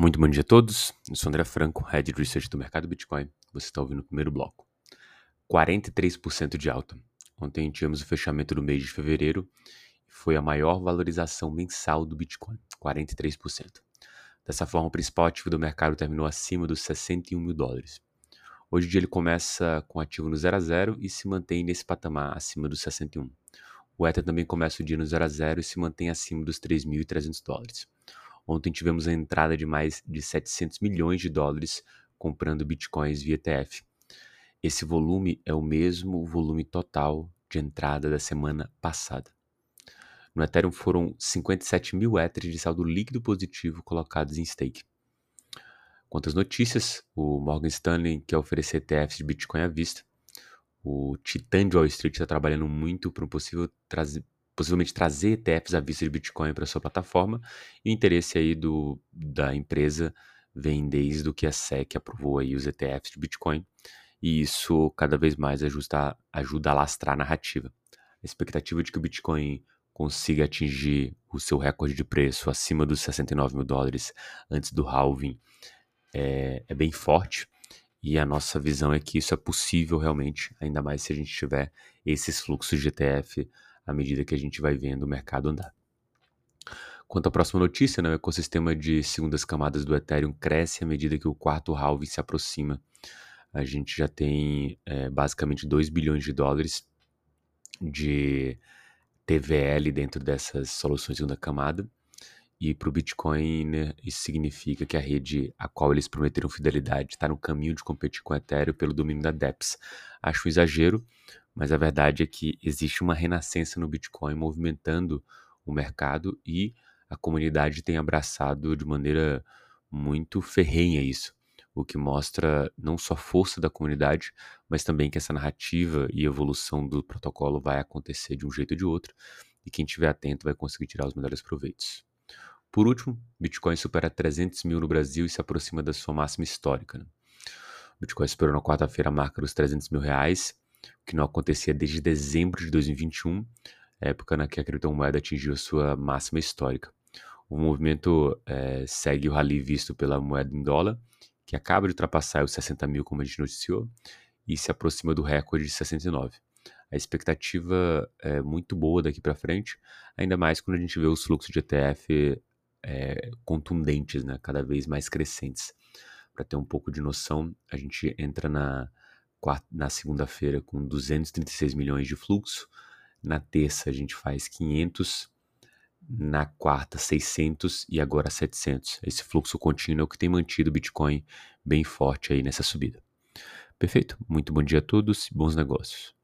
Muito bom dia a todos. Eu sou André Franco, Head Research do mercado Bitcoin. Você está ouvindo o primeiro bloco. 43% de alta. Ontem tivemos o fechamento do mês de fevereiro e foi a maior valorização mensal do Bitcoin, 43%. Dessa forma, o principal ativo do mercado terminou acima dos 61 mil dólares. Hoje o dia ele começa com ativo no 0 a 0 e se mantém nesse patamar acima dos 61. O Ether também começa o dia no 0 a 0 e se mantém acima dos 3.300 dólares. Ontem tivemos a entrada de mais de 700 milhões de dólares comprando bitcoins via ETF. Esse volume é o mesmo volume total de entrada da semana passada. No Ethereum foram 57 mil Ethers de saldo líquido positivo colocados em stake. Quanto às notícias, o Morgan Stanley quer oferecer ETFs de Bitcoin à vista. O Titan de Wall Street está trabalhando muito para um possível possivelmente trazer ETFs à vista de Bitcoin para sua plataforma. E o interesse aí do, da empresa vem desde o que a SEC aprovou aí os ETFs de Bitcoin. E isso cada vez mais ajuda, ajuda a lastrar a narrativa. A expectativa de que o Bitcoin consiga atingir o seu recorde de preço acima dos 69 mil dólares antes do halving é, é bem forte. E a nossa visão é que isso é possível realmente, ainda mais se a gente tiver esses fluxos de ETF à medida que a gente vai vendo o mercado andar. Quanto à próxima notícia, né, o ecossistema de segundas camadas do Ethereum cresce à medida que o quarto halving se aproxima. A gente já tem é, basicamente 2 bilhões de dólares de TVL dentro dessas soluções de segunda camada. E para o Bitcoin, né, isso significa que a rede a qual eles prometeram fidelidade está no caminho de competir com o Ethereum pelo domínio da DEPS. Acho um exagero, mas a verdade é que existe uma renascença no Bitcoin movimentando o mercado e a comunidade tem abraçado de maneira muito ferrenha isso, o que mostra não só a força da comunidade, mas também que essa narrativa e evolução do protocolo vai acontecer de um jeito ou de outro, e quem estiver atento vai conseguir tirar os melhores proveitos. Por último, Bitcoin supera 300 mil no Brasil e se aproxima da sua máxima histórica. Né? Bitcoin superou na quarta-feira a marca dos 300 mil reais que não acontecia desde dezembro de 2021, época na que a criptomoeda atingiu sua máxima histórica. O movimento é, segue o rally visto pela moeda em dólar, que acaba de ultrapassar os 60 mil, como a gente noticiou, e se aproxima do recorde de 69. A expectativa é muito boa daqui para frente, ainda mais quando a gente vê os fluxos de ETF é, contundentes, né, cada vez mais crescentes. Para ter um pouco de noção, a gente entra na, na segunda-feira com 236 milhões de fluxo, na terça a gente faz 500, na quarta 600 e agora 700. Esse fluxo contínuo é o que tem mantido o Bitcoin bem forte aí nessa subida. Perfeito. Muito bom dia a todos e bons negócios.